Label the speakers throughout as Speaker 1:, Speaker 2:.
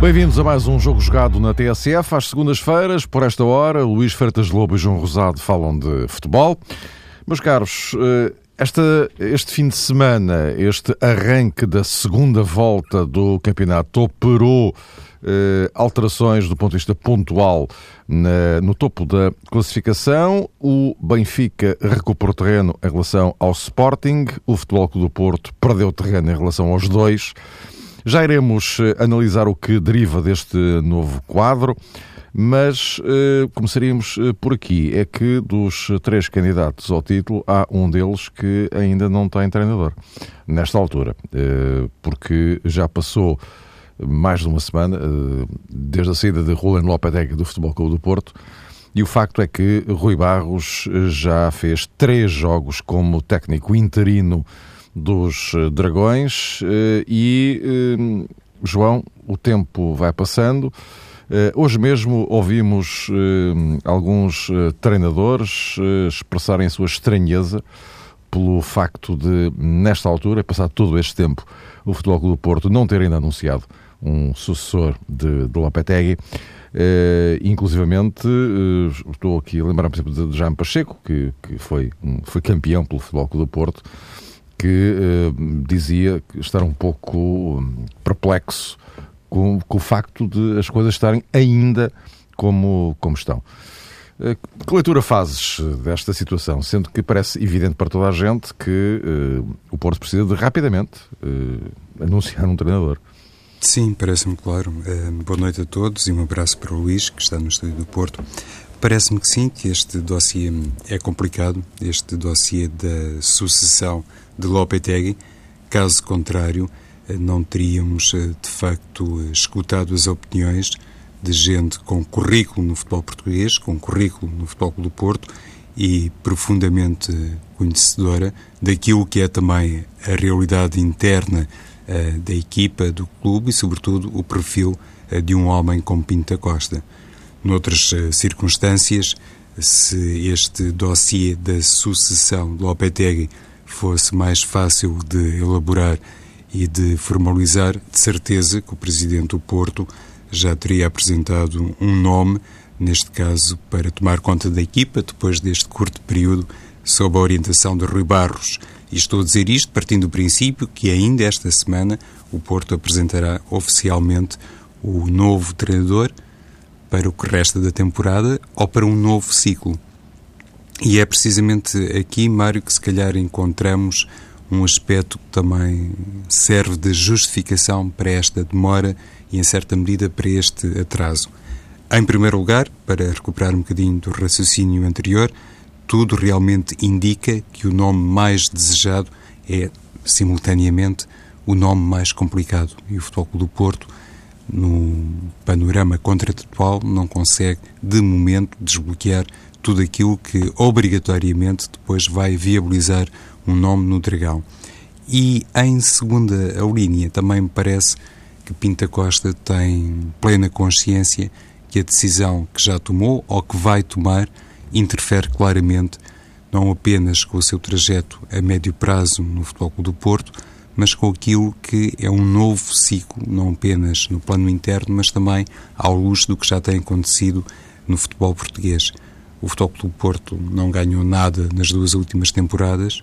Speaker 1: Bem-vindos a mais um jogo jogado na TSF. Às segundas-feiras, por esta hora, Luís Freitas Lobo e João Rosado falam de futebol. Meus caros, eh, esta, este fim de semana, este arranque da segunda volta do campeonato operou eh, alterações do ponto de vista pontual na, no topo da classificação. O Benfica recuperou terreno em relação ao Sporting. O Futebol Clube do Porto perdeu terreno em relação aos dois. Já iremos eh, analisar o que deriva deste novo quadro, mas eh, começaríamos eh, por aqui. É que dos três candidatos ao título, há um deles que ainda não tem treinador, nesta altura, eh, porque já passou mais de uma semana, desde a saída de Roland Lopetegui do Futebol Clube do Porto, e o facto é que Rui Barros já fez três jogos como técnico interino dos Dragões e, João, o tempo vai passando. Hoje mesmo ouvimos alguns treinadores expressarem a sua estranheza pelo facto de, nesta altura, passado todo este tempo, o Futebol Clube do Porto não ter ainda anunciado um sucessor de, de Lopetegui. Uh, inclusivamente, uh, estou aqui a lembrar, por exemplo, de Jean Pacheco, que, que foi, foi campeão pelo Futebol Clube do Porto, que uh, dizia estar um pouco hum, perplexo com, com, o facto de as coisas estarem ainda como, como estão. Uh, que leitura fazes desta situação, sendo que parece evidente para toda a gente que uh, o Porto precisa de rapidamente anunciar um treinador?
Speaker 2: Sim, parece-me claro. boa noite a todos e um abraço para o Luís, que está no estúdio do Porto. Parece-me que sim, que este dossiê é complicado, este dossiê da sucessão de Lopetegui. Caso contrário, eh, não teríamos eh, de facto escutado as opiniões de gente com currículo no futebol português, com currículo no futebol do Porto e profundamente conhecedora daquilo que é também a realidade interna uh, da equipa, do clube e, sobretudo, o perfil uh, de um homem como Pinta Costa. Noutras uh, circunstâncias, se este dossiê da sucessão de Lopetegui fosse mais fácil de elaborar e de formalizar, de certeza que o Presidente do Porto já teria apresentado um nome, neste caso, para tomar conta da equipa, depois deste curto período, sob a orientação de Rui Barros. E estou a dizer isto partindo do princípio que ainda esta semana o Porto apresentará oficialmente o novo treinador para o que resta da temporada ou para um novo ciclo. E é precisamente aqui, Mário, que se calhar encontramos um aspecto que também serve de justificação para esta demora e, em certa medida, para este atraso. Em primeiro lugar, para recuperar um bocadinho do raciocínio anterior, tudo realmente indica que o nome mais desejado é, simultaneamente, o nome mais complicado. E o Futebol Clube do Porto, no panorama contratual, não consegue, de momento, desbloquear tudo aquilo que obrigatoriamente depois vai viabilizar um nome no Dragão. E em segunda linha, também me parece que Pinta Costa tem plena consciência que a decisão que já tomou ou que vai tomar interfere claramente não apenas com o seu trajeto a médio prazo no Futebol Clube do Porto, mas com aquilo que é um novo ciclo, não apenas no plano interno, mas também ao luz do que já tem acontecido no futebol português. O Futebol Clube Porto não ganhou nada nas duas últimas temporadas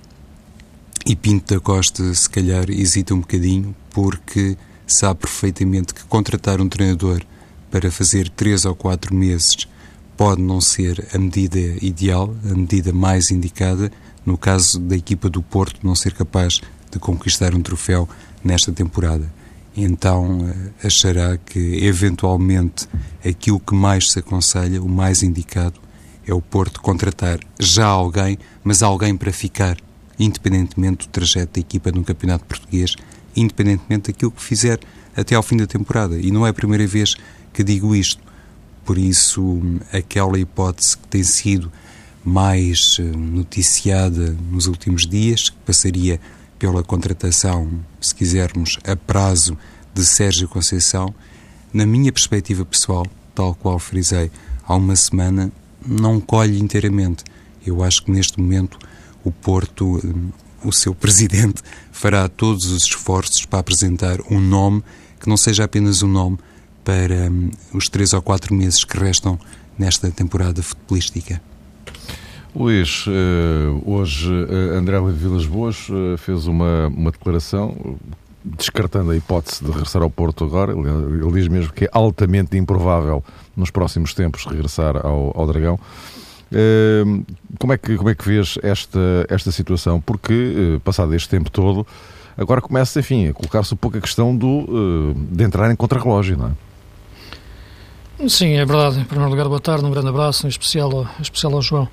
Speaker 2: e Pinto da Costa, se calhar, hesita um bocadinho porque sabe perfeitamente que contratar um treinador para fazer três ou quatro meses pode não ser a medida ideal, a medida mais indicada, no caso da equipa do Porto não ser capaz de conquistar um troféu nesta temporada. Então eh, achará que, eventualmente, aquilo que mais se aconselha, o mais indicado, é o Porto contratar já alguém, mas alguém para ficar, independentemente do trajeto da equipa no Campeonato Português, independentemente daquilo que fizer até ao fim da temporada. E não é a primeira vez que digo isto. Por isso, aquela hipótese que tem sido mais eh, noticiada nos últimos dias, que passaria pela contratação, se quisermos, a prazo de Sérgio Conceição, na minha perspectiva pessoal, tal qual frisei há uma semana, não colhe inteiramente. Eu acho que neste momento o Porto, o seu presidente, fará todos os esforços para apresentar um nome que não seja apenas um nome para um, os três ou quatro meses que restam nesta temporada futebolística.
Speaker 1: Luís, eh, hoje eh, André Vilas Boas eh, fez uma, uma declaração descartando a hipótese de regressar ao Porto agora. Ele diz mesmo que é altamente improvável nos próximos tempos regressar ao, ao Dragão. Como é, que, como é que vês esta, esta situação? Porque, passado este tempo todo, agora começa, enfim, a colocar-se um pouco a questão do, de entrar em contrarrelógio, não é?
Speaker 3: Sim, é verdade. Em primeiro lugar, boa tarde, um grande abraço, em especial, em especial ao João.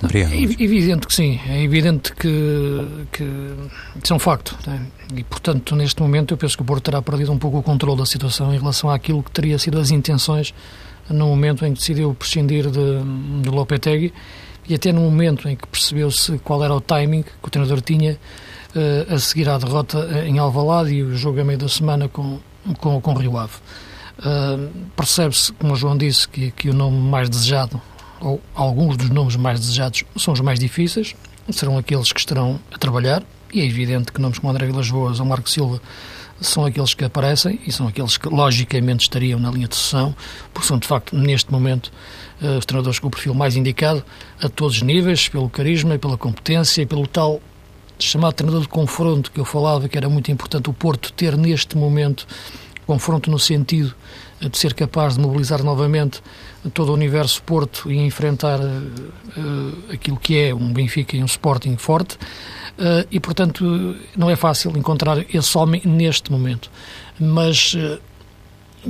Speaker 2: Obrigado.
Speaker 3: É evidente que sim, é evidente que, que isso é um facto. Né? E, portanto, neste momento, eu penso que o Porto terá perdido um pouco o controle da situação em relação àquilo que teria sido as intenções no momento em que decidiu prescindir de, de Lopetegui e até no momento em que percebeu-se qual era o timing que o treinador tinha uh, a seguir à derrota em Alvalade e o jogo a meio da semana com, com, com Rio Ave. Uh, Percebe-se, como o João disse, que, que o nome mais desejado, ou alguns dos nomes mais desejados, são os mais difíceis, serão aqueles que estarão a trabalhar, e é evidente que nomes como André Vilas Boas ou Marco Silva são aqueles que aparecem e são aqueles que logicamente estariam na linha de sucessão, porque são de facto, neste momento, uh, os treinadores com o perfil mais indicado a todos os níveis, pelo carisma e pela competência e pelo tal chamado treinador de confronto que eu falava, que era muito importante o Porto ter neste momento confronto no sentido de ser capaz de mobilizar novamente todo o universo Porto e enfrentar uh, aquilo que é um Benfica e um Sporting forte. Uh, e, portanto, não é fácil encontrar esse homem neste momento. Mas uh,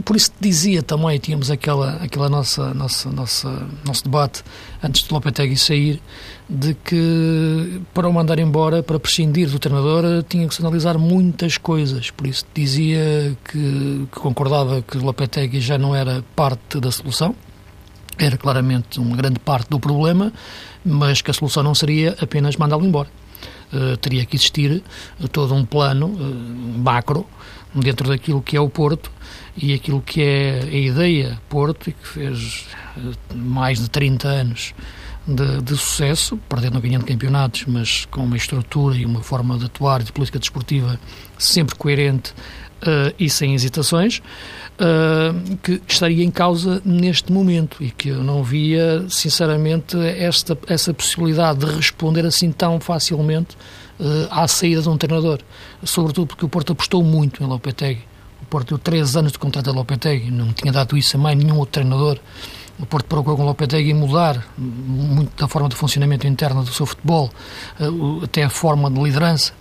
Speaker 3: por isso dizia também, tínhamos aquela, aquela nossa, nossa, nossa, nosso debate antes de Lopetegui sair, de que para o mandar embora, para prescindir do treinador, tinha que se analisar muitas coisas. Por isso dizia que, que concordava que Lopetegui já não era parte da solução, era claramente uma grande parte do problema, mas que a solução não seria apenas mandá-lo embora. Uh, teria que existir todo um plano uh, macro dentro daquilo que é o Porto e aquilo que é a ideia Porto, e que fez eh, mais de 30 anos de, de sucesso, perdendo ganhando campeonatos, mas com uma estrutura e uma forma de atuar de política desportiva sempre coerente uh, e sem hesitações, uh, que estaria em causa neste momento e que eu não via, sinceramente, esta, essa possibilidade de responder assim tão facilmente uh, à saída de um treinador. Sobretudo porque o Porto apostou muito em Lopetegui Porto deu três anos de contrato a Lopetegui, não tinha dado isso a mais nenhum outro treinador. O Porto procurou com o Lopetegui mudar muito da forma de funcionamento interno do seu futebol, eh, até a forma de liderança.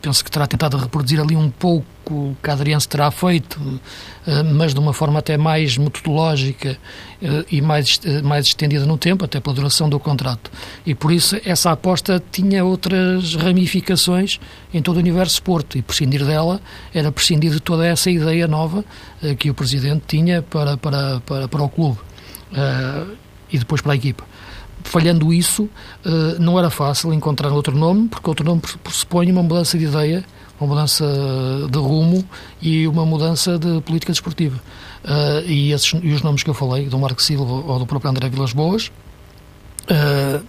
Speaker 3: Penso que terá tentado reproduzir ali um pouco o que a Adriano terá feito, eh, mas de uma forma até mais metodológica e mais, mais estendida no tempo, até pela duração do contrato. E por isso essa aposta tinha outras ramificações em todo o universo Porto, e prescindir dela era prescindir de toda essa ideia nova que o Presidente tinha para, para, para, para o clube e depois para a equipa falhando isso, não era fácil encontrar outro nome, porque outro nome pressupõe uma mudança de ideia, uma mudança de rumo e uma mudança de política desportiva. Uh, e, esses, e os nomes que eu falei, do Marco Silva ou do próprio André Vilas Boas, uh,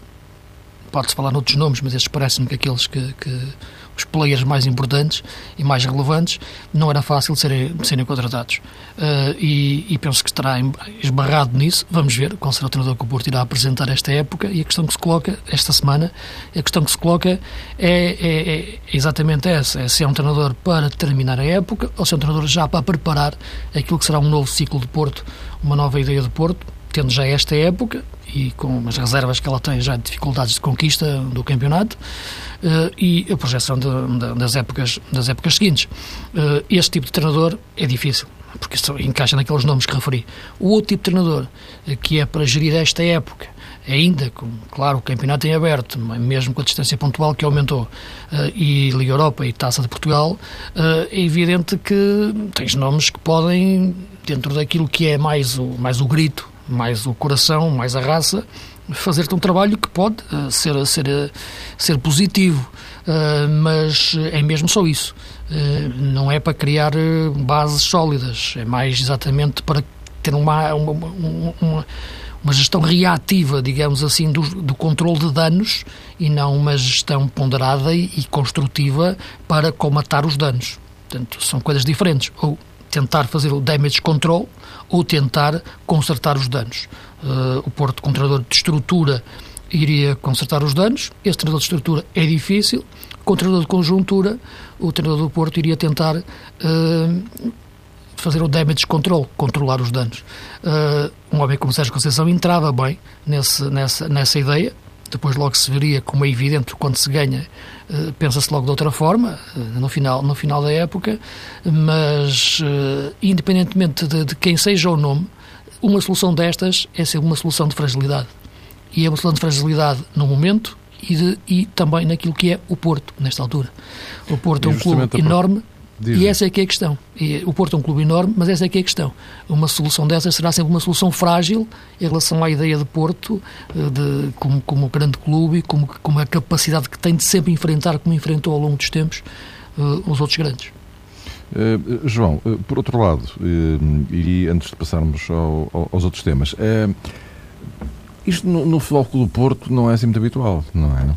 Speaker 3: pode-se falar noutros nomes, mas estes parecem-me que aqueles que, que os players mais importantes e mais relevantes, não era fácil serem, serem contratados. Uh, e, e, penso que estará esbarrado nisso. Vamos ver qual será o treinador que o Porto irá apresentar esta época. E a questão que se coloca esta semana, a questão que se coloca é, é, é exatamente essa: é se é um treinador para terminar a época ou se é um treinador já para preparar aquilo que será um novo ciclo de Porto, uma nova ideia de Porto, tendo já esta época e com as reservas que ela tem já de dificuldades de conquista do campeonato e a projeção de, de, das, épocas, das épocas seguintes. Uh, este tipo de treinador é difícil, porque isso encaixa naqueles nomes que referi. O outro tipo de treinador, uh, que é para gerir esta época, ainda, com, claro, o campeonato em aberto, mesmo com a distância pontual que aumentou, e Liga Europa e Taça de Portugal, é evidente que tens nomes que podem, dentro daquilo que é mais o, mais o grito mais o coração, mais a raça, fazer-te um trabalho que pode uh, ser, ser, uh, ser positivo. uh, mas é mesmo só isso. Uh, não é para criar bases sólidas, é mais exatamente para ter uma, uma, uma, uma gestão reativa, digamos assim, do, do controle de danos e não uma gestão ponderada e, e construtiva para comatar os danos. Portanto, são coisas diferentes. Ou tentar fazer o damage control ou tentar consertar os danos. Uh, o Porto, com treinador de estrutura, iria consertar os danos. Esse treinador de estrutura é difícil. Com o treinador de conjuntura, o treinador do Porto iria tentar uh, fazer o damage control, controlar os danos. Uh, um homem como Sérgio Conceição entrava bem nesse, nessa, nessa ideia, depois logo se veria, como é evidente, quando se ganha, uh, pensa-se logo de outra forma, uh, no, final, no final da época, mas independentemente de, de, quem seja o nome, uma solução destas é ser uma solução de fragilidade. E é uma solução de fragilidade no momento e, de, e também naquilo que é o Porto, nesta altura. O Porto é um clube enorme Diz e essa é que é a questão. E o Porto é um clube enorme, mas essa é que é a questão. Uma solução dessas será sempre uma solução frágil em relação à ideia de Porto, eh, de, como, como grande clube e como, como a capacidade que tem de sempre enfrentar, como enfrentou ao longo dos tempos, uh, os outros grandes.
Speaker 1: Uh, João, uh, por outro lado, e antes de passarmos ao, ao, aos outros temas, isto no, no Futebol Clube do Porto não é assim muito habitual, não é?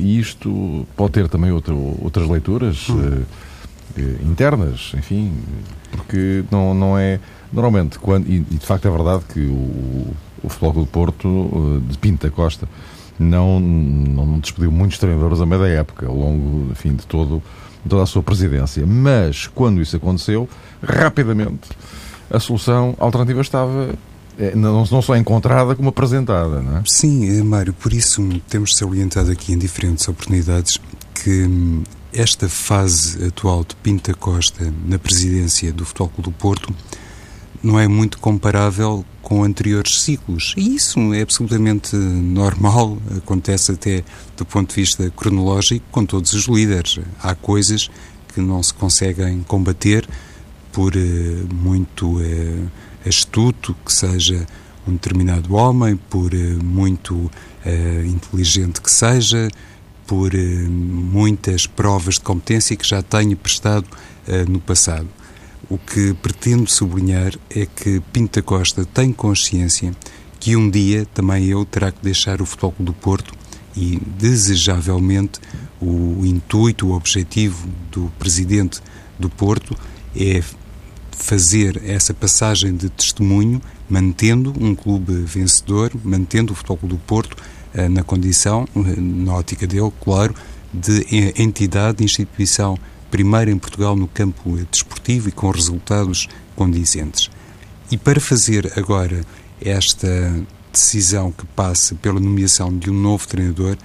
Speaker 1: E isto pode ter também outro, outras leituras. Hum internas, enfim, porque não, não é. Normalmente, quando, e, de facto é verdade que o, o Futebol do Porto, eh, de Pinta Costa, não, não despediu muitos treinadores a meio da época, ao longo enfim, de todo, toda a sua presidência. Mas, quando isso aconteceu, rapidamente a solução alternativa estava eh, não, não só encontrada, como apresentada, não é?
Speaker 2: Sim, eh, Mário, por isso temos salientado aqui em diferentes oportunidades que hum, esta fase atual de Pinta Costa na presidência do Futebol Clube do Porto não é muito comparável com anteriores ciclos. E isso é absolutamente normal, acontece até do ponto de vista cronológico com todos os líderes. Há coisas que não se conseguem combater por uh, muito uh, astuto que seja um determinado homem, por uh, muito inteligente que seja, por eh, muitas provas de competência que já tenho prestado eh, no passado. O que pretendo sublinhar é que Pinta Costa tem consciência que um dia também eu terá que deixar o Futebol do Porto e, desejavelmente, o intuito, o objetivo do presidente do Porto é fazer essa passagem de testemunho, mantendo um clube vencedor, mantendo o Futebol do Porto na condição, eh, na ótica dele, claro, de entidade, instituição primeira em Portugal no campo desportivo e com resultados condizentes. E para fazer agora esta decisão que passa pela nomeação de um novo treinador,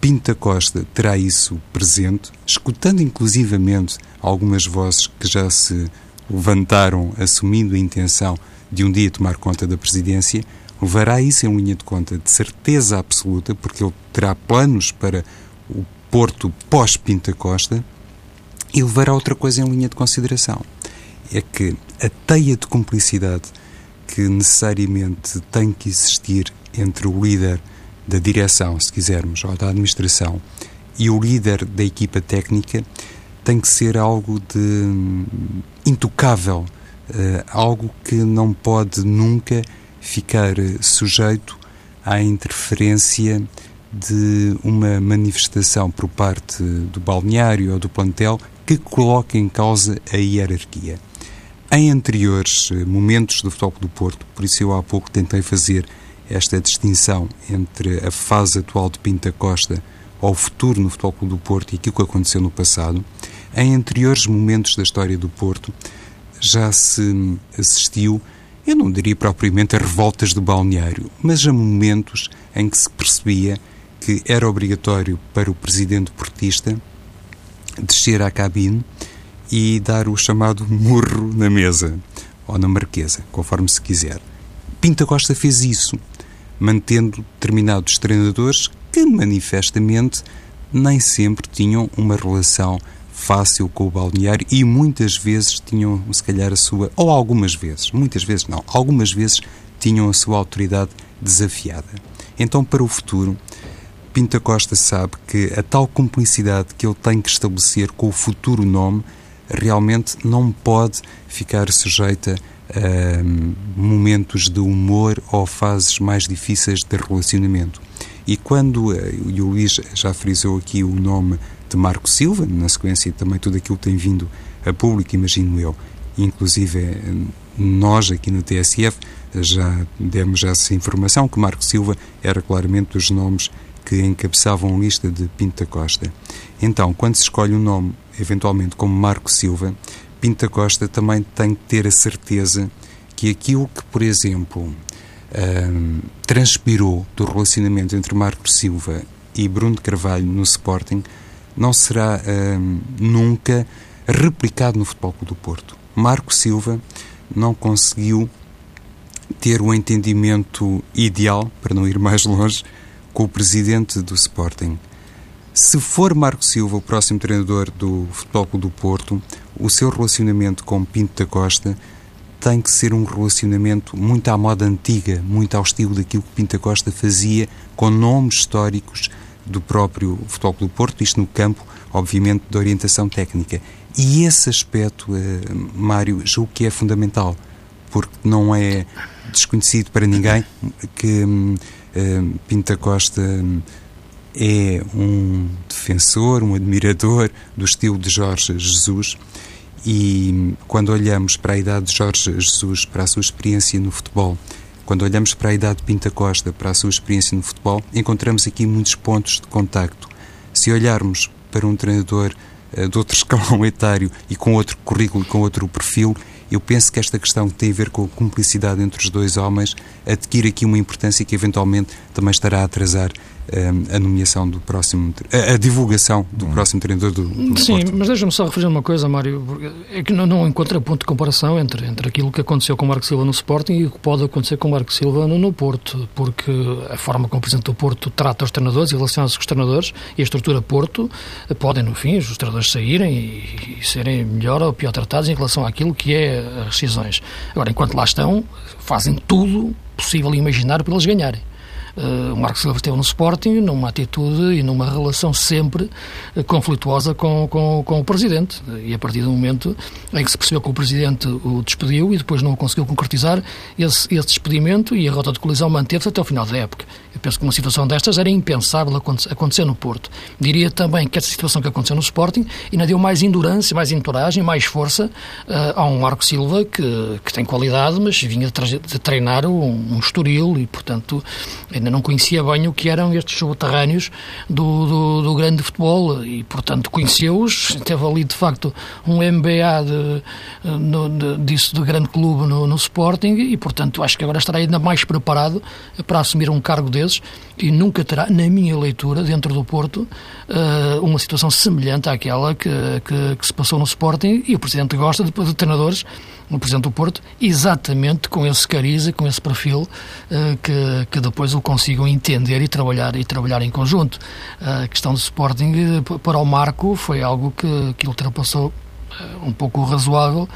Speaker 2: Pinta Costa terá isso presente, escutando inclusivamente algumas vozes que já se levantaram assumindo a intenção de um dia tomar conta da presidência, levará isso em linha de conta de certeza absoluta, porque ele terá planos para o Porto pós-Pinta Costa e levará outra coisa em linha de consideração. É que a teia de cumplicidade que necessariamente tem que existir entre o líder da direção, se quisermos, ou da administração, e o líder da equipa técnica tem que ser algo de hum, intocável, uh, algo que não pode nunca ficar sujeito à interferência de uma manifestação por parte do balneário ou do plantel que coloque em causa a hierarquia. Em anteriores momentos do Futebol do Porto, por isso eu há pouco tentei fazer esta distinção entre a fase atual de Pinta Costa ou o futuro no Futebol do Porto e aquilo que aconteceu no passado, em anteriores momentos da história do Porto já se assistiu eu não diria propriamente a revoltas do balneário, mas a momentos em que se percebia que era obrigatório para o presidente portista descer à cabine e dar o chamado murro na mesa, ou na marquesa, conforme se quiser. Pinta Costa fez isso, mantendo determinados treinadores que manifestamente nem sempre tinham uma relação fácil com o balneário e muitas vezes tinham, se calhar, a sua, ou algumas vezes, muitas vezes não, algumas vezes tinham a sua autoridade desafiada. Então, para o futuro, Pinta Costa sabe que a tal cumplicidade que ele tem que estabelecer com o futuro nome realmente não pode ficar sujeita a hum, momentos de humor ou fases mais difíceis de relacionamento. E quando, eh, e o Luís já frisou aqui o nome de Marco Silva, na sequência também tudo aquilo que tem vindo a público, imagino eu, inclusive eh, nós aqui no TSF já demos essa informação que Marco Silva era claramente dos nomes que encabeçavam a lista de Pinta Costa. Então, quando se escolhe um nome, eventualmente como Marco Silva, Pinta Costa também tem que ter a certeza que aquilo que, por exemplo, um, transpirou do relacionamento entre Marco Silva e Bruno Carvalho no Sporting não será um, nunca replicado no Futebol Clube do Porto. Marco Silva não conseguiu ter o entendimento ideal, para não ir mais longe, com o presidente do Sporting. Se for Marco Silva o próximo treinador do Futebol Clube do Porto, o seu relacionamento com Pinto da Costa tem que ser um relacionamento muito à moda antiga, muito ao estilo daquilo que Pinto da Costa fazia com nomes históricos do próprio Futebol Clube Porto, isto no campo, obviamente, de orientação técnica. E esse aspecto, eh, Mário, julgo que é fundamental, porque não é desconhecido para ninguém que eh, Pinta Costa é um defensor, um admirador do estilo de Jorge Jesus e quando olhamos para a idade de Jorge Jesus, para a sua experiência no futebol, quando olhamos para a idade de Pinta Costa, para a sua experiência no futebol, encontramos aqui muitos pontos de contacto. Se olharmos para um treinador uh, de outro escalão etário e com outro currículo, com outro perfil, eu penso que esta questão que tem a ver com a cumplicidade entre os dois homens adquire aqui uma importância que eventualmente também estará a atrasar a nomeação do próximo, a, divulgação do hum. próximo treinador do, do
Speaker 3: Sim, Porto. mas deixa-me só referir uma coisa, Mário, é que não, não encontra ponto de comparação entre, entre aquilo que aconteceu com o Marco Silva no Sporting e o que pode acontecer com o Marco Silva no, no Porto, porque a forma como o Presidente do Porto trata os treinadores e relaciona-se com os treinadores e a estrutura Porto podem, no fim, os treinadores saírem e, e serem melhor ou pior tratados em relação àquilo que é as rescisões. Agora, enquanto lá estão, fazem tudo possível e imaginário para eles ganharem. Uh, o Marcos Silva esteve no Sporting numa atitude e numa relação sempre uh, conflituosa com, com, com, o Presidente. E a partir do momento em que se percebeu que o Presidente o despediu e depois não o conseguiu concretizar, esse, esse despedimento e a rota de colisão manteve-se até o final da época. Eu penso que uma situação destas era impensável acontecer no Porto. Diria também que essa situação que aconteceu no Sporting ainda deu mais endurance, mais entoragem, mais força uh, a um Marco Silva que, que tem qualidade, mas vinha de treinar um, um estoril e, portanto, ainda não conhecia bem o que eram estes subterrâneos do, do, do grande futebol e, portanto, conheceu-os. Teve ali, de facto, um MBA de, de, disso de grande clube no, no Sporting e, portanto, acho que agora estará ainda mais preparado para assumir um cargo desses e nunca terá, na minha leitura, dentro do Porto, uh, uma situação semelhante àquela que, que, que, se passou no Sporting e o Presidente gosta de, de treinadores, o Presidente do Porto, exatamente com esse cariz e com esse perfil uh, que, que depois o consigam entender e trabalhar, e trabalhar em conjunto. A questão do Sporting para o Marco foi algo que, que ultrapassou um pouco razoável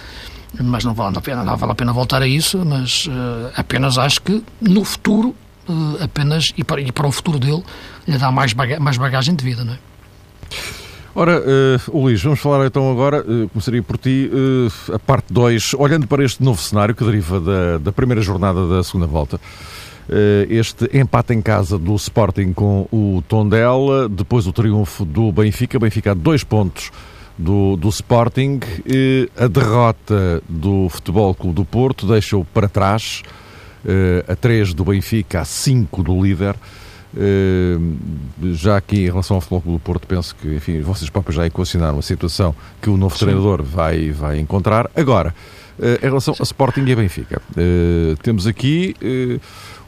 Speaker 3: mas não vale a pena, não vale a pena voltar a isso, mas uh, apenas acho que no futuro apenas, e para, e para o futuro dele, lhe dá mais, baga mais bagagem de vida, não é?
Speaker 1: Ora, uh, Luís, vamos falar então agora, uh, começaria por ti, uh, a parte 2, olhando para este novo cenário que deriva da, da primeira jornada da segunda volta. Uh, este empate em casa do Sporting com o Tondela, depois o triunfo do Benfica, Benfica a dois pontos do, do Sporting, a derrota do Futebol Clube do Porto deixa-o para trás, a 3 do Benfica, a 5 do líder. Uh, já aqui em relação ao Futebol do Porto, penso que, enfim, vocês próprios já equacionaram a situação que o novo Sim. treinador vai, vai encontrar. Agora, uh, em relação a Sporting e a Benfica, temos aqui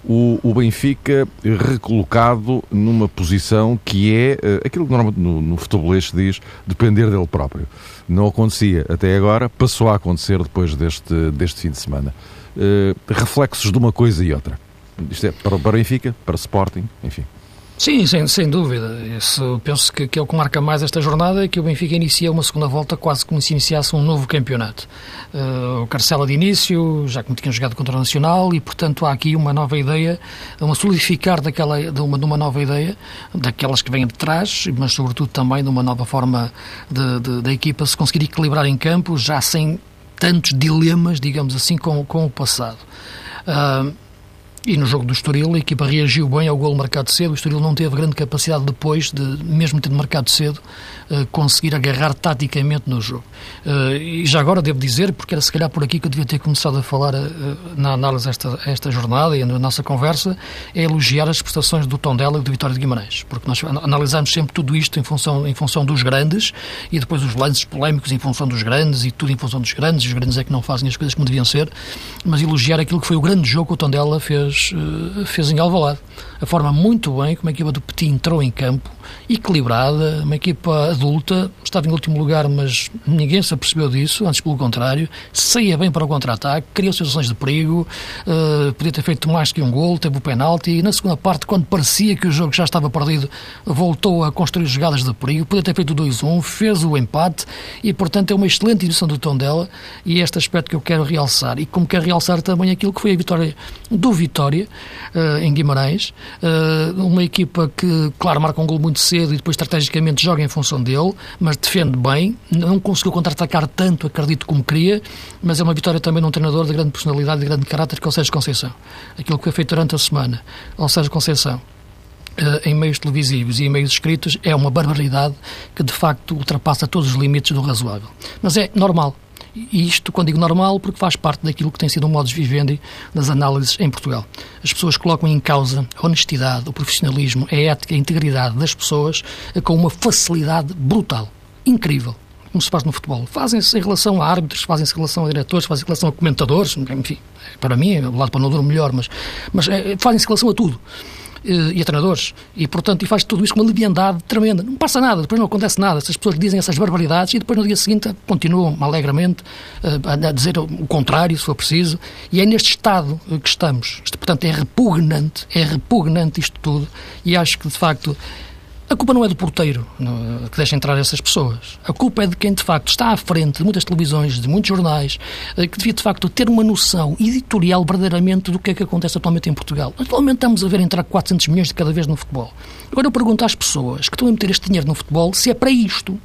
Speaker 1: o, Benfica recolocado numa posição que é aquilo que normalmente no, no futebolês diz depender dele próprio. Não acontecia até agora, passou a acontecer depois deste, deste fim de semana. Uh, reflexos de uma coisa e outra. Isto é para o Benfica, para o Sporting, enfim.
Speaker 3: Sim, sem, sem dúvida. Isso, penso que, que é o que marca mais esta jornada é que o Benfica inicia uma segunda volta quase como se iniciasse um novo campeonato. Uh, o Carcela de início, já como tinham jogado contra o Nacional, e portanto há aqui uma nova ideia, uma solidificar daquela, de, uma, de uma nova ideia, daquelas que vêm de trás, mas sobretudo também de uma nova forma da equipa se conseguir equilibrar em campo, já sem tantos dilemas, digamos assim, com, com o passado. Uh, e no jogo do Estoril, a equipa reagiu bem ao gol marcado cedo. O Estoril não teve grande capacidade depois, de, mesmo tendo marcado cedo, uh, conseguir agarrar taticamente no jogo. Uh, e já agora devo dizer, porque era se calhar por aqui que eu devia ter começado a falar uh, na análise esta, esta jornada e na nossa conversa, é elogiar as prestações do Tondela e do Vitória de Guimarães. Porque nós analisamos sempre tudo isto em função, em função dos grandes e depois os lances polémicos em função dos grandes e tudo em função dos grandes. E os grandes é que não fazem as coisas como deviam ser. Mas elogiar aquilo que foi o grande jogo que o Tondela fez fez, eh, fez em Alvalade. A forma muito bem como a equipa do Petit entrou em campo, equilibrada, uma equipa adulta, estava em último lugar, mas ninguém se apercebeu disso, antes pelo contrário, saía bem para o contra-ataque, criou situações de perigo, uh, podia ter feito mais que um gol, teve o penalti, e na segunda parte, quando parecia que o jogo já estava perdido, voltou a construir jogadas de perigo, podia ter feito o 2-1, fez o empate, e portanto é uma excelente edição do tom dela, e este aspecto que eu quero realçar, e como quero realçar também aquilo que foi a vitória do Vitória, uh, em Guimarães, uh, uma equipa que, claro, marca um gol muito cedo e depois estrategicamente joga em função dele, mas defende bem, não conseguiu contra-atacar tanto, acredito, como queria, mas é uma vitória também de um treinador de grande personalidade e de grande caráter, que é o Sérgio Conceição. Aquilo que foi feito durante a semana ao Sérgio Conceição, Uh, em meios televisivos e em meios escritos é uma barbaridade que de facto ultrapassa todos os limites do razoável. Mas é normal. E isto, quando digo normal, porque faz parte daquilo que tem sido o modus vivendi das análises em Portugal. As pessoas colocam em causa a honestidade, o profissionalismo, a ética, a integridade das pessoas com uma facilidade brutal, incrível como se faz no futebol. Fazem-se em relação a árbitros, fazem-se em relação a diretores, fazem-se em relação a comentadores, enfim, para mim, o lado para não o melhor, mas, mas é, fazem-se em relação a tudo. Eh, e a treinadores. E, portanto, e faz tudo isso com uma leviandade tremenda. Não passa nada, depois não acontece nada. Essas pessoas dizem essas barbaridades e depois no dia seguinte continuam alegremente eh, a dizer o contrário, se for preciso. E é neste estado que estamos. Portanto, é repugnante, é repugnante isto tudo. E acho que, de facto, a culpa não é do porteiro que deixa entrar essas pessoas. A culpa é de quem, de facto, está à frente de muitas televisões, de muitos jornais, eh, que devia, de facto, ter uma noção editorial verdadeiramente do que é que acontece atualmente em Portugal. Atualmente estamos a ver entrar 400 milhões de cada vez no futebol. Agora eu pergunto às pessoas que estão a meter este dinheiro no futebol se é para isto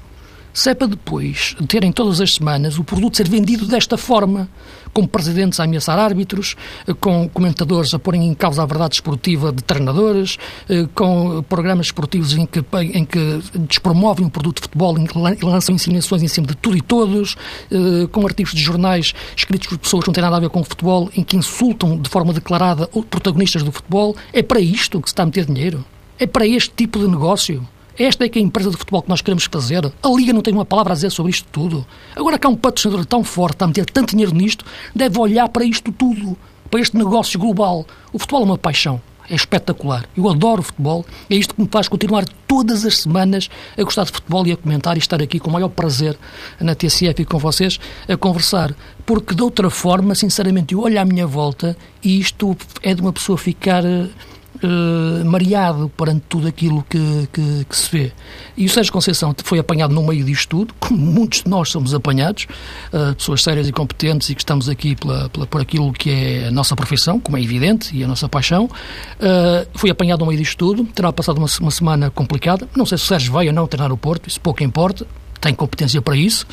Speaker 3: se é para depois terem todas as semanas o produto ser vendido desta forma, com presidentes a ameaçar árbitros, com comentadores a porem em causa a verdade esportiva de treinadores, eh, com programas esportivos em que, em que despromovem o produto de futebol e lançam insinuações em cima de tudo e todos, eh, com artigos de jornais escritos por pessoas que não têm nada a ver com o futebol, em que insultam de forma declarada protagonistas do futebol. É para isto que se está a meter dinheiro? É para este tipo de negócio? Esta é que é a empresa de futebol que nós queremos fazer. A Liga não tem uma palavra a dizer sobre isto tudo. Agora que há um patrocinador tão forte a meter tanto dinheiro nisto, deve olhar para isto tudo, para este negócio global. O futebol é uma paixão. É espetacular. Eu adoro futebol. É isto que me faz continuar todas as semanas a gostar de futebol e a comentar e estar aqui com o maior prazer na TCF e com vocês a conversar. Porque de outra forma, sinceramente, eu olho à minha volta e isto é de uma pessoa ficar uh, mareado perante tudo aquilo que, que, que, se vê. E o Sérgio Conceição foi apanhado no meio disto tudo, como muitos de nós somos apanhados, uh, pessoas sérias e competentes e que estamos aqui pela, pela, por aquilo que é a nossa profissão, como é evidente, e a nossa paixão. Uh, foi apanhado no meio disto tudo, terá passado uma, uma semana complicada. Não sei se o Sérgio vai ou não treinar o Porto, isso pouco importa, tem competência para isso,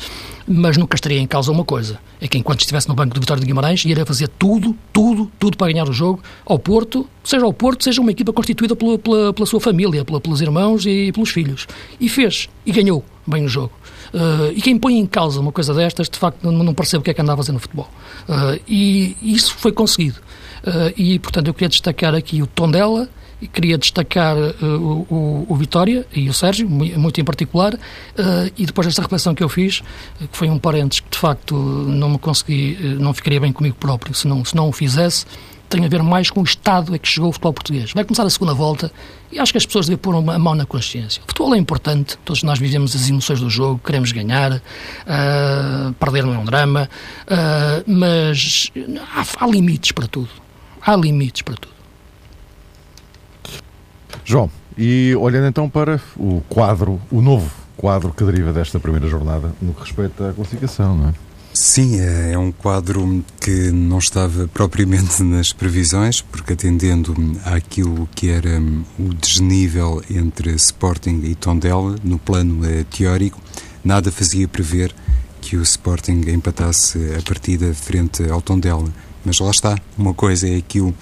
Speaker 3: mas nunca estaria em causa uma coisa: é que enquanto estivesse no banco do Vitória de Guimarães, ia fazer tudo, tudo, tudo para ganhar o jogo ao Porto, seja ao Porto, seja uma equipa constituída pela, pela, pela sua família, pela, pelos irmãos e pelos filhos. E fez, e ganhou bem o jogo. Uh, e quem põe em causa uma coisa destas, de facto, não, não percebe o que é que anda a fazer no futebol. Uh, e isso foi conseguido. Uh, e, portanto, eu queria destacar aqui o tom dela e queria destacar uh, o, o, Vitória e o Sérgio, muito em particular, uh, e depois desta reflexão que eu fiz, que foi um parênteses que de facto não me consegui, uh, não ficaria bem comigo próprio se não, se não o fizesse, tem a ver mais com o estado a que chegou o futebol português. Vai começar a segunda volta e acho que as pessoas devem pôr uma mão na consciência. O futebol é importante, todos nós vivemos as emoções do jogo, queremos ganhar, perder não é um drama, mas há, há limites para tudo. Há limites para tudo.
Speaker 1: João, E olhando então para o quadro, o novo quadro que deriva desta primeira jornada no que respeita à classificação, não é?
Speaker 2: Sim, é, é um quadro que não estava propriamente nas previsões, porque atendendo àquilo que era hum, o desnível entre Sporting e Tondela, no plano eh, teórico, nada fazia prever que o Sporting empatasse a partida frente ao Tondela. Mas lá está, uma coisa é aquilo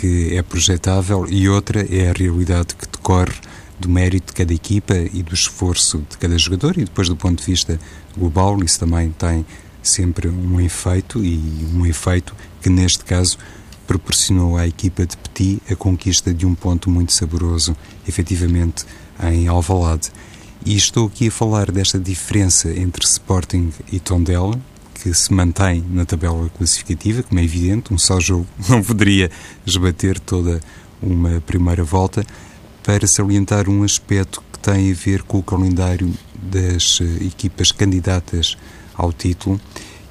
Speaker 2: que é projetável e outra é a realidade que decorre do mérito de cada equipa e do esforço de cada jogador e depois do ponto de vista global isso também tem sempre um efeito e um efeito que neste caso proporcionou à equipa de Petit a conquista de um ponto muito saboroso, efetivamente em Alvalade. E estou aqui a falar desta diferença entre Sporting e Tondela, que se mantém na tabela classificativa, como é evidente, um só jogo não poderia esbater toda uma primeira volta, para salientar um aspecto que tem a ver com o calendário das eh, equipas candidatas ao título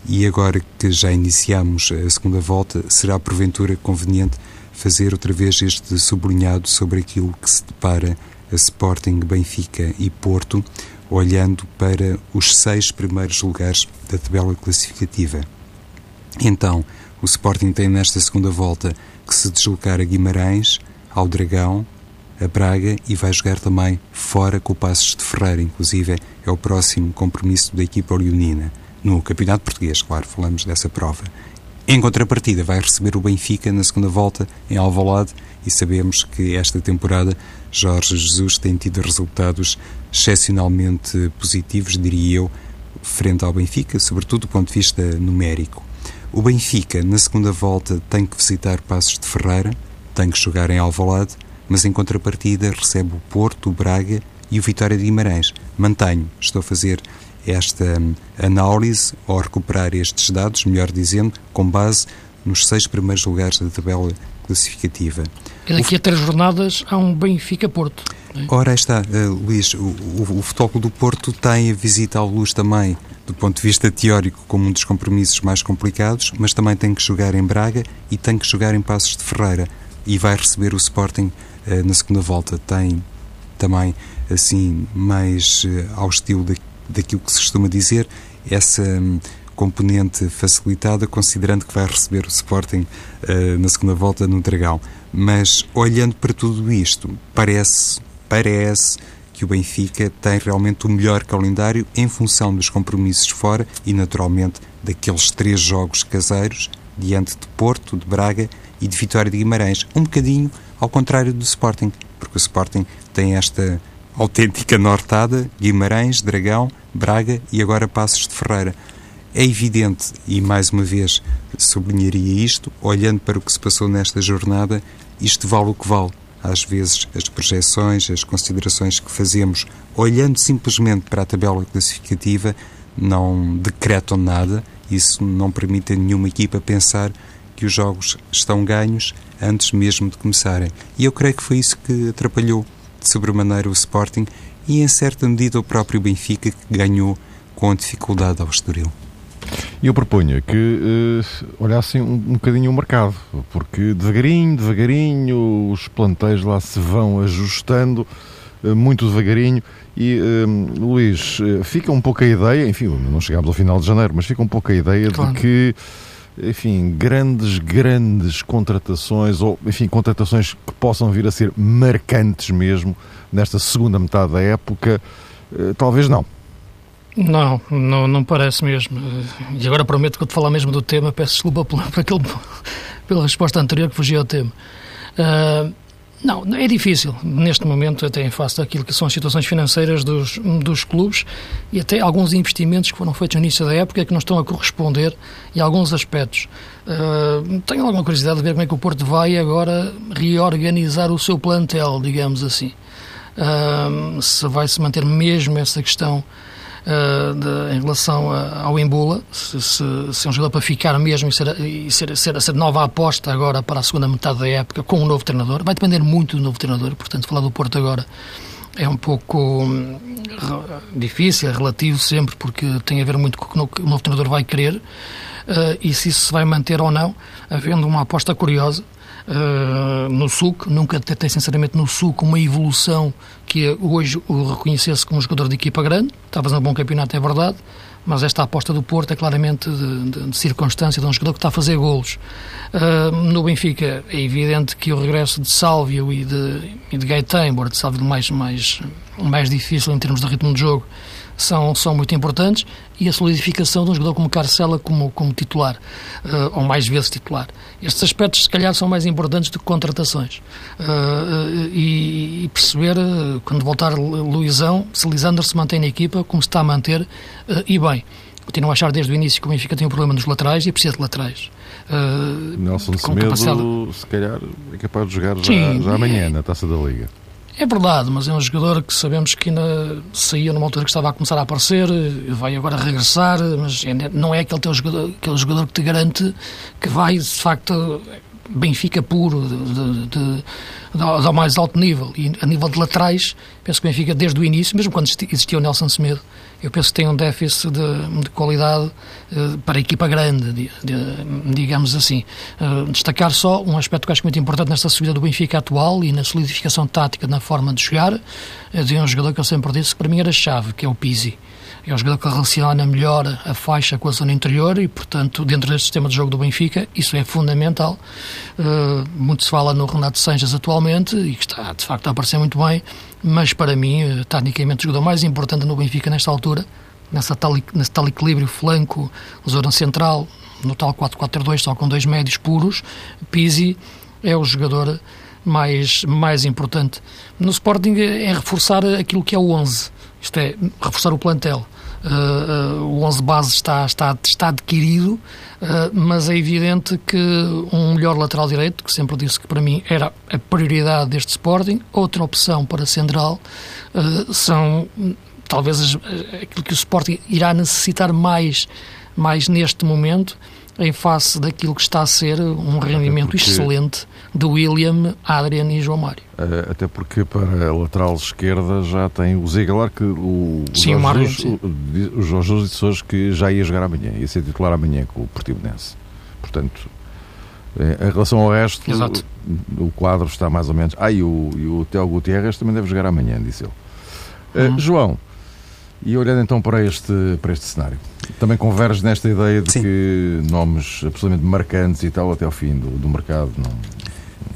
Speaker 2: e agora que já iniciamos a segunda volta, será porventura conveniente fazer outra vez este sublinhado sobre aquilo que se depara a Sporting, Benfica e Porto, olhando para os seis primeiros lugares da tabela classificativa. Então, o Sporting tem nesta segunda volta que se deslocar a Guimarães, ao Dragão, a Braga e vai jogar também fora com o Passos de Ferreira, inclusive é o próximo compromisso da equipa leonina no Campeonato Português, claro, falamos dessa prova. Em contrapartida, vai receber o Benfica na segunda volta em Alvalade e sabemos que esta temporada Jorge Jesus tem tido resultados excepcionalmente positivos, diria eu, frente ao Benfica, sobretudo do ponto de vista numérico. O Benfica, na segunda volta, tem que visitar Passos de Ferreira, tem que jogar em Alvalade, mas em contrapartida recebe o Porto, o Braga e o Vitória de Guimarães. Mantenho, estou a fazer esta hum, análise, ou recuperar estes dados, melhor dizendo, com base nos seis primeiros lugares da tabela classificativa.
Speaker 3: Daqui a três jornadas há um Benfica-Porto.
Speaker 2: É? Ora, está, uh, Luís, o, o, o Futebol do Porto tem a visita à luz também, do ponto de vista teórico, como um dos compromissos mais complicados, mas também tem que jogar em Braga e tem que jogar em Passos de Ferreira e vai receber o Sporting uh, na segunda volta. Tem também, assim, mais uh, ao estilo da, daquilo que se costuma dizer, essa um, componente facilitada, considerando que vai receber o Sporting uh, na segunda volta no Dragão. Mas olhando para tudo isto, parece, parece que o Benfica tem realmente o melhor calendário em função dos compromissos fora e, naturalmente, daqueles três jogos caseiros diante de Porto, de Braga e de Vitória de Guimarães. Um bocadinho ao contrário do Sporting, porque o Sporting tem esta autêntica nortada, Guimarães, Dragão, Braga e agora Passos de Ferreira. É evidente, e mais uma vez sublinharia isto, olhando para o que se passou nesta jornada, isto vale o que vale. Às vezes, as projeções, as considerações que fazemos, olhando simplesmente para a tabela classificativa, não decretam nada. Isso não permite a nenhuma equipa pensar que os jogos estão ganhos antes mesmo de começarem. E eu creio que foi isso que atrapalhou de sobremaneira o Sporting e, em certa medida, o próprio Benfica, que ganhou com dificuldade ao Estoril.
Speaker 1: E eu proponho que uh, olhassem um, um bocadinho o mercado, porque devagarinho, devagarinho, os plantéis lá se vão ajustando, uh, muito devagarinho. E, uh, Luís, fica um pouco a ideia, enfim, não chegámos ao final de janeiro, mas fica um pouco a ideia claro. de que enfim, grandes, grandes contratações, ou, enfim, contratações que possam vir a ser marcantes mesmo nesta segunda metade da época, talvez não.
Speaker 3: Não, não, não parece mesmo. E agora prometo que vou-te falar mesmo do tema, peço desculpa por, por aquele, pela resposta anterior que fugia ao tema. Uh, não, é difícil, neste momento, até em face daquilo que são as situações financeiras dos, dos clubes e até alguns investimentos que foram feitos no início da época que não estão a corresponder em alguns aspectos. Uh, tenho alguma curiosidade de ver como é que o Porto vai agora reorganizar o seu plantel, digamos assim. Uh, se vai se manter mesmo essa questão de, em relação a, ao Embula, se, se, se, é um jogador para ficar mesmo e, ser, e ser, ser, ser nova aposta agora para a segunda metade da época com um novo treinador. Vai depender muito do novo treinador, portanto, falar do Porto agora é um pouco hum, difícil, é relativo sempre, porque tem a ver muito com o que o novo treinador vai querer uh, e se isso se vai manter ou não, havendo uma aposta curiosa uh, no SUC, nunca detectei sinceramente no SUC uma evolução que hoje o reconhecesse como jogador de equipa grande, está fazendo um bom campeonato, é verdade, mas esta aposta do Porto é claramente de, de, de circunstância de um jogador que está a fazer golos. Uh, no Benfica é evidente que o regresso de Sálvio e de, e de Gaetan, embora de Sálvio mais, mais, mais difícil em termos de ritmo de jogo, são, são muito importantes e a solidificação de um jogador como Carcela como, como titular, uh, ou mais vezes titular. Estes aspectos, se calhar, são mais importantes do que contratações. Uh, e, e, perceber, uh, quando voltar Luizão, se Lisandro se mantém na equipa, como se está a manter, e bem. Continuo a achar desde o início que o Benfica tem um problema nos laterais e precisa de laterais.
Speaker 1: Nelson Semedo, se calhar, é capaz de jogar já, já amanhã na Taça da Liga.
Speaker 3: É verdade, mas é um jogador que sabemos que ainda saía numa altura que estava a começar a aparecer, vai agora regressar, mas é, não é aquele, teu jogador, aquele jogador que te garante que vai, de facto, Benfica puro, de, de, de, ao mais alto nível. E a nível de laterais, penso que Benfica, desde o início, mesmo quando existia o Nelson Semedo, eu penso que tem um déficit de, qualidade uh, para a equipa grande, digamos assim. Uh, destacar só um aspecto que acho muito importante nesta subida do Benfica atual e na solidificação tática na forma de jogar, é de um jogador que eu sempre disse que para mim era chave, que é o Pizzi é um jogador que relaciona melhor a faixa com a zona interior e, portanto, dentro deste sistema de jogo do Benfica, isso é fundamental. Uh, muito se fala no Renato Sanches atualmente e que está, de facto, a aparecer muito bem, mas para mim, uh, tecnicamente, o jogador mais importante no Benfica nesta altura, nessa tal, nesse tal equilíbrio flanco, zona central, no tal 4-4-2, só com dois médios puros, Pizzi é o jogador mais, mais importante. No Sporting é reforçar aquilo que é o 11, isto é, reforçar o plantel. Uh, o 11 base está, está, está adquirido, uh, mas é evidente que um melhor lateral direito, que sempre disse que para mim era a prioridade deste Sporting, outra opção para Central, são talvez aquilo que o Sporting irá necessitar mais, mais neste momento, em face daquilo que está a ser um rendimento porque... excelente do William, Adrian e João Mário.
Speaker 1: Eh, até porque para a lateral esquerda já tem o Zigalar que o,
Speaker 3: sim,
Speaker 1: o,
Speaker 3: Mário,
Speaker 1: sim. o, o Jorge Jesus disse hoje que já ia jogar amanhã, ia ser titular amanhã com o Portimonense. Portanto, eh, em relação ao resto, o, o, quadro está mais ou menos. Ah, e o, e o Teo Gutierrez também deve jogar amanhã, disse ele. Uh, João, e olhando então para este, para este cenário, também converge nesta ideia de Sim. que nomes absolutamente marcantes e tal até ao fim do, do mercado não.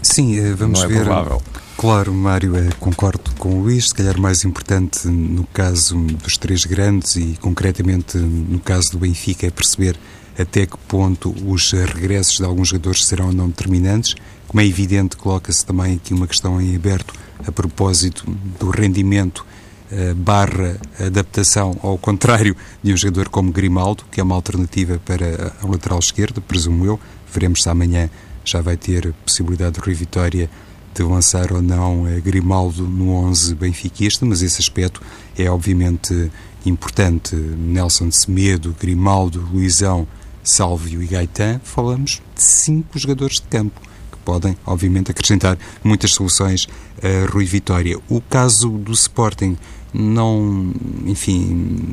Speaker 2: Sim, eh, vamos
Speaker 1: não é
Speaker 2: ver.
Speaker 1: Provável.
Speaker 2: Claro, Mário, é, concordo com o Luís. Se calhar mais importante no caso dos três grandes e concretamente no caso do Benfica é perceber até que ponto os regressos de alguns jogadores serão ou não determinantes. Como é evidente, coloca-se também aqui uma questão em aberto a propósito do rendimento uh, barra adaptação ao contrário de um jogador como Grimaldo, que é uma alternativa para a lateral esquerda, presumo eu. Veremos se amanhã já vai ter possibilidade de Rui Vitória de lançar ou não Grimaldo no 11 benfiquista, mas esse aspecto é obviamente importante. Nelson Semedo, Grimaldo, Luizão, Sálvio e Gaetan, falamos de cinco jogadores de campo que podem, obviamente, acrescentar muitas soluções a Rui Vitória. O caso do Sporting não, enfim,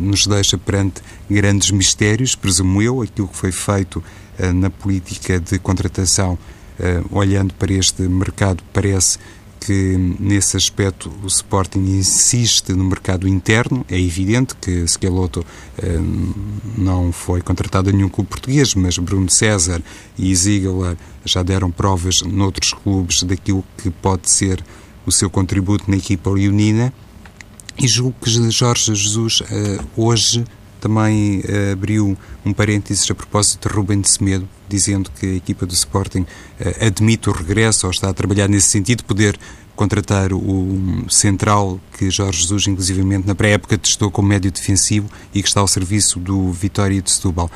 Speaker 2: nos deixa perante grandes mistérios, presumo eu, aquilo que foi feito na política de contratação, uh, olhando para este mercado, parece que nesse aspecto o Sporting insiste no mercado interno. É evidente que Schelotto eh, não foi contratado a nenhum clube português, mas Bruno César e Ziegler já deram provas noutros clubes daquilo que pode ser o seu contributo na equipa leonina. E julgo que Jorge Jesus hoje também uh, abriu um parênteses a propósito de Rubem de Semedo, dizendo que a equipa do Sporting uh, admite o regresso ou está a trabalhar nesse sentido, poder contratar o central que Jorge Jesus, inclusivamente na pré-época, testou como médio defensivo e que está ao serviço do Vitória de Setúbal.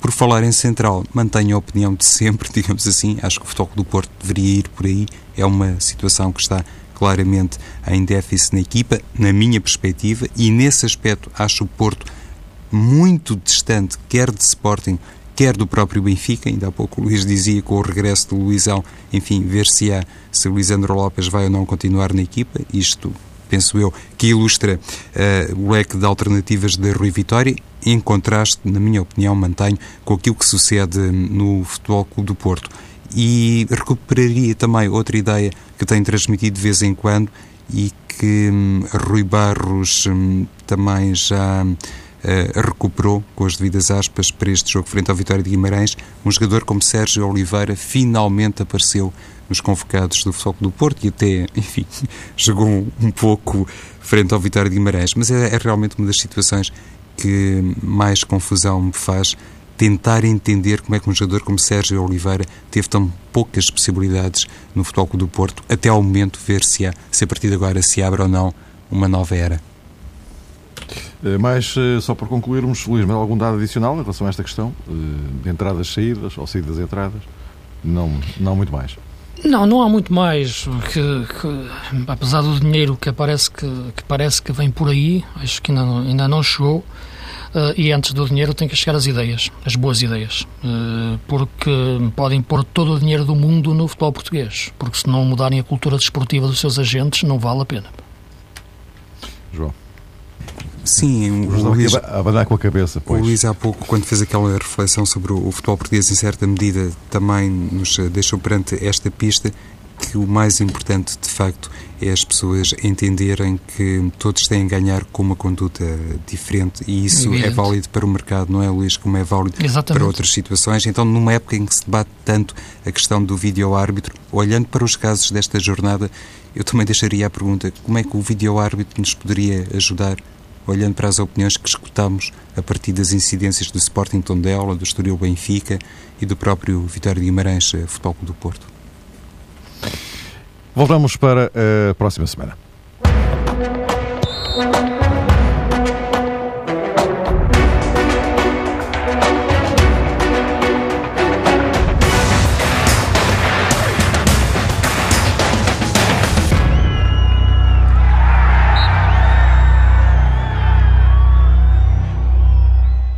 Speaker 2: Por falar em central, mantenho a opinião de sempre, digamos assim, acho que o Futebol do Porto deveria ir por aí, é uma situação que está claramente em déficit na equipa, na minha perspectiva, e nesse aspecto acho o Porto muito distante, quer de Sporting, quer do próprio Benfica. Ainda há pouco o Luís dizia com o regresso do Luizão, enfim, ver se há, se o Lisandro Lopes vai ou não continuar na equipa. Isto, penso eu, que ilustra uh, o leque de alternativas de Rui Vitória, em contraste, na minha opinião, mantenho com aquilo que sucede no Futebol Clube do Porto. e recuperaria também outra ideia que tenho transmitido de vez em quando e que hum, Rui Barros hum, também já uh, recuperou, com as devidas aspas, para este jogo frente ao Vitória de Guimarães. Um jogador como Sérgio Oliveira finalmente apareceu nos convocados do Futebol do Porto e até, enfim, jogou um pouco frente ao Vitória de Guimarães. Mas é, é realmente uma das situações que mais confusão me faz tentar entender como é que um jogador como Sérgio Oliveira teve tão poucas possibilidades no Futebol do Porto, até ao momento ver se, há, se a partir de agora se abre ou não uma nova era.
Speaker 1: Eh, mas, eh, só para concluirmos, Luís, mas algum dado adicional em relação a esta questão? Eh, de entradas, saídas, ou saídas, entradas? Não, não muito mais.
Speaker 3: Não, não há muito mais. Que, que, apesar do dinheiro que parece que, que, parece que vem por aí, acho que ainda não, ainda não chegou. Uh, e antes do dinheiro tem que chegar as ideias, as boas ideias, uh, porque podem pôr todo o dinheiro do mundo no futebol português, porque se não mudarem a cultura desportiva dos seus agentes, não vale a pena.
Speaker 1: João.
Speaker 2: Sim,
Speaker 1: o Luís, a abanar com a cabeça.
Speaker 2: Pois. O Luís há pouco, quando fez aquela reflexão sobre o, futebol português, em certa medida, também nos deixou perante esta pista que o mais importante, de facto, é as pessoas entenderem que todos têm a ganhar com uma conduta diferente e isso é Evidente. é válido para o mercado, não é, Luís? Como é válido Exatamente. para outras situações. Então, numa época em que se debate tanto a questão do vídeo-árbitro, olhando para os casos desta jornada, eu também deixaria a pergunta: como é que o vídeo-árbitro nos poderia ajudar olhando para as opiniões que escutamos a partir das incidências do Sporting Tondela, do Estoril Benfica e do próprio Vitória de Guimarães eh, Futebol Clube do Porto.
Speaker 1: Voltamos para a próxima semana.